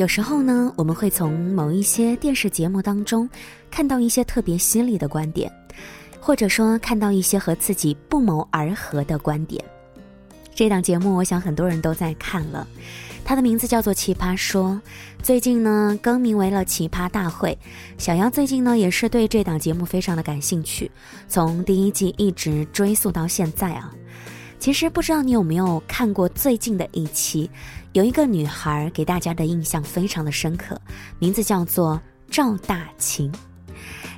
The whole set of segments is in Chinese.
有时候呢，我们会从某一些电视节目当中看到一些特别犀利的观点，或者说看到一些和自己不谋而合的观点。这档节目，我想很多人都在看了，它的名字叫做《奇葩说》，最近呢更名为了《奇葩大会》。小杨最近呢也是对这档节目非常的感兴趣，从第一季一直追溯到现在啊。其实不知道你有没有看过最近的一期，有一个女孩给大家的印象非常的深刻，名字叫做赵大琴。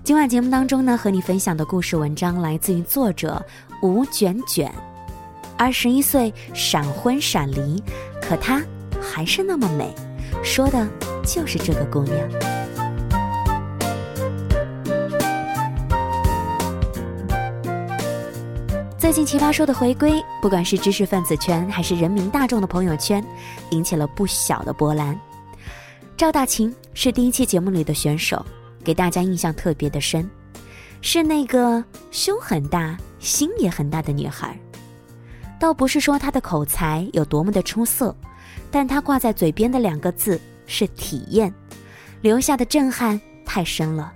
今晚节目当中呢，和你分享的故事文章来自于作者吴卷卷。二十一岁闪婚闪离，可她还是那么美，说的就是这个姑娘。最近奇葩说的回归，不管是知识分子圈还是人民大众的朋友圈，引起了不小的波澜。赵大琴是第一期节目里的选手，给大家印象特别的深，是那个胸很大、心也很大的女孩。倒不是说她的口才有多么的出色，但她挂在嘴边的两个字是体验，留下的震撼太深了。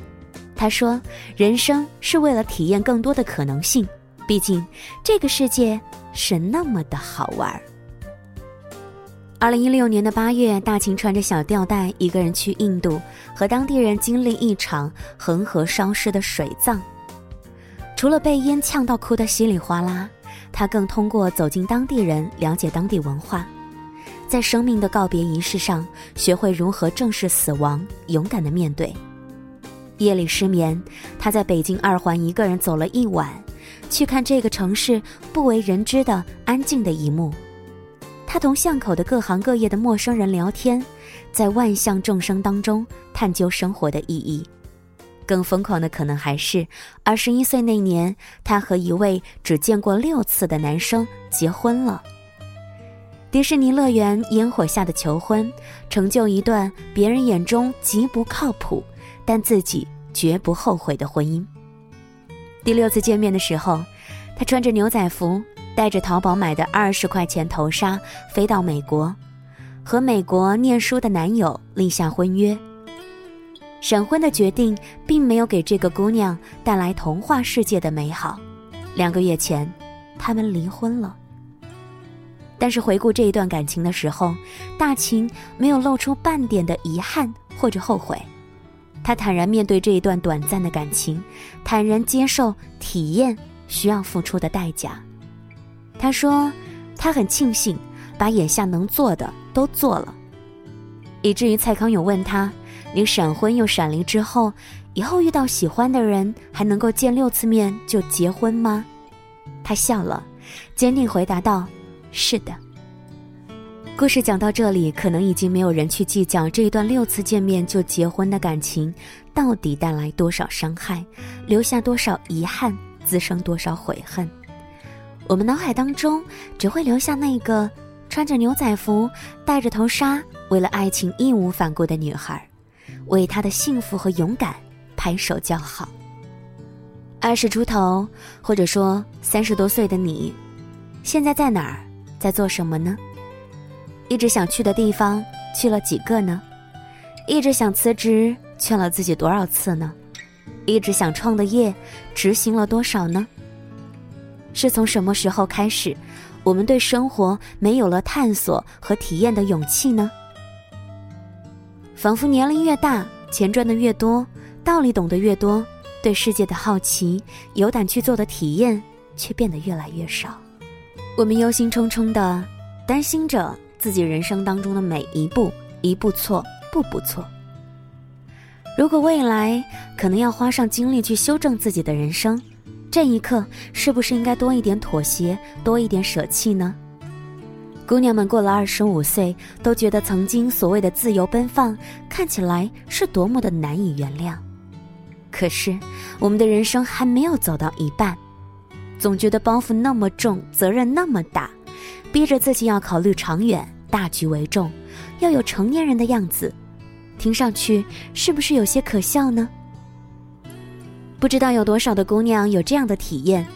她说：“人生是为了体验更多的可能性，毕竟这个世界是那么的好玩。”二零一六年的八月，大秦穿着小吊带，一个人去印度，和当地人经历一场恒河烧尸的水葬。除了被烟呛到哭得稀里哗啦。他更通过走进当地人，了解当地文化，在生命的告别仪式上，学会如何正视死亡，勇敢的面对。夜里失眠，他在北京二环一个人走了一晚，去看这个城市不为人知的安静的一幕。他同巷口的各行各业的陌生人聊天，在万象众生当中探究生活的意义。更疯狂的可能还是，二十一岁那年，他和一位只见过六次的男生结婚了。迪士尼乐园烟火下的求婚，成就一段别人眼中极不靠谱，但自己绝不后悔的婚姻。第六次见面的时候，他穿着牛仔服，带着淘宝买的二十块钱头纱，飞到美国，和美国念书的男友立下婚约。闪婚的决定并没有给这个姑娘带来童话世界的美好。两个月前，他们离婚了。但是回顾这一段感情的时候，大秦没有露出半点的遗憾或者后悔。他坦然面对这一段短暂的感情，坦然接受体验需要付出的代价。他说：“他很庆幸把眼下能做的都做了。”以至于蔡康永问他。你闪婚又闪离之后，以后遇到喜欢的人还能够见六次面就结婚吗？他笑了，坚定回答道：“是的。”故事讲到这里，可能已经没有人去计较这一段六次见面就结婚的感情到底带来多少伤害，留下多少遗憾，滋生多少悔恨。我们脑海当中只会留下那个穿着牛仔服、戴着头纱，为了爱情义无反顾的女孩。为她的幸福和勇敢拍手叫好。二十出头，或者说三十多岁的你，现在在哪儿，在做什么呢？一直想去的地方去了几个呢？一直想辞职，劝了自己多少次呢？一直想创的业，执行了多少呢？是从什么时候开始，我们对生活没有了探索和体验的勇气呢？仿佛年龄越大，钱赚的越多，道理懂得越多，对世界的好奇、有胆去做的体验却变得越来越少。我们忧心忡忡的担心着自己人生当中的每一步，一步错，步步错。如果未来可能要花上精力去修正自己的人生，这一刻是不是应该多一点妥协，多一点舍弃呢？姑娘们过了二十五岁，都觉得曾经所谓的自由奔放，看起来是多么的难以原谅。可是，我们的人生还没有走到一半，总觉得包袱那么重，责任那么大，逼着自己要考虑长远，大局为重，要有成年人的样子，听上去是不是有些可笑呢？不知道有多少的姑娘有这样的体验：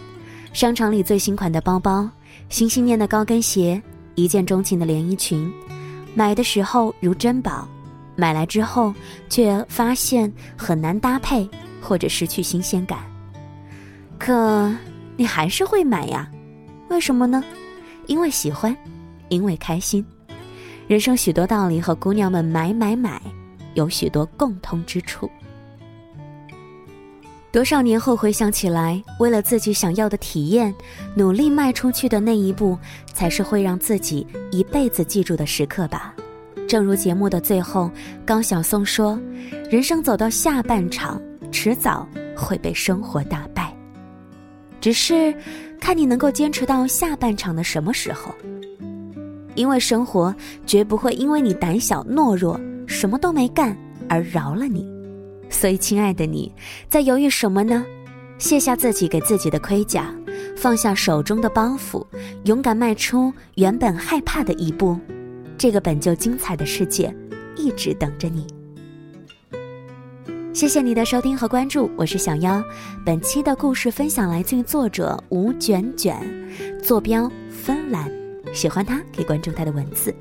商场里最新款的包包，心心念的高跟鞋。一见钟情的连衣裙，买的时候如珍宝，买来之后却发现很难搭配，或者失去新鲜感。可你还是会买呀？为什么呢？因为喜欢，因为开心。人生许多道理和姑娘们买买买有许多共通之处。多少年后回想起来，为了自己想要的体验，努力迈出去的那一步，才是会让自己一辈子记住的时刻吧。正如节目的最后，高晓松说：“人生走到下半场，迟早会被生活打败，只是看你能够坚持到下半场的什么时候。因为生活绝不会因为你胆小懦弱，什么都没干而饶了你。”所以，亲爱的你，在犹豫什么呢？卸下自己给自己的盔甲，放下手中的包袱，勇敢迈出原本害怕的一步。这个本就精彩的世界，一直等着你。谢谢你的收听和关注，我是小妖。本期的故事分享来自于作者吴卷卷，坐标芬兰。喜欢他可以关注他的文字。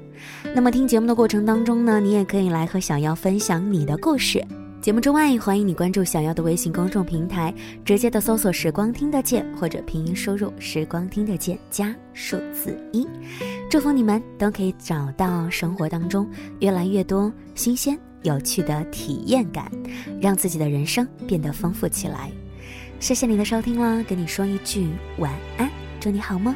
那么听节目的过程当中呢，你也可以来和小妖分享你的故事。节目之外，欢迎你关注小妖的微信公众平台，直接的搜索“时光听得见”或者拼音输入“时光听得见”加数字一。祝福你们都可以找到生活当中越来越多新鲜有趣的体验感，让自己的人生变得丰富起来。谢谢你的收听啦，跟你说一句晚安，祝你好梦。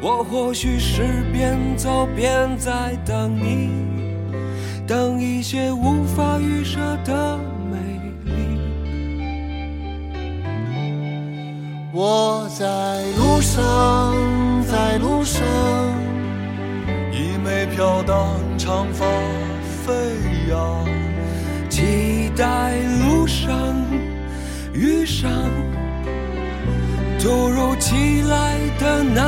我或许是边走边在等你。等一些无法预设的美丽。我在路上，在路上，一枚飘荡长发飞扬，期待路上遇上突如其来的那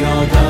囊。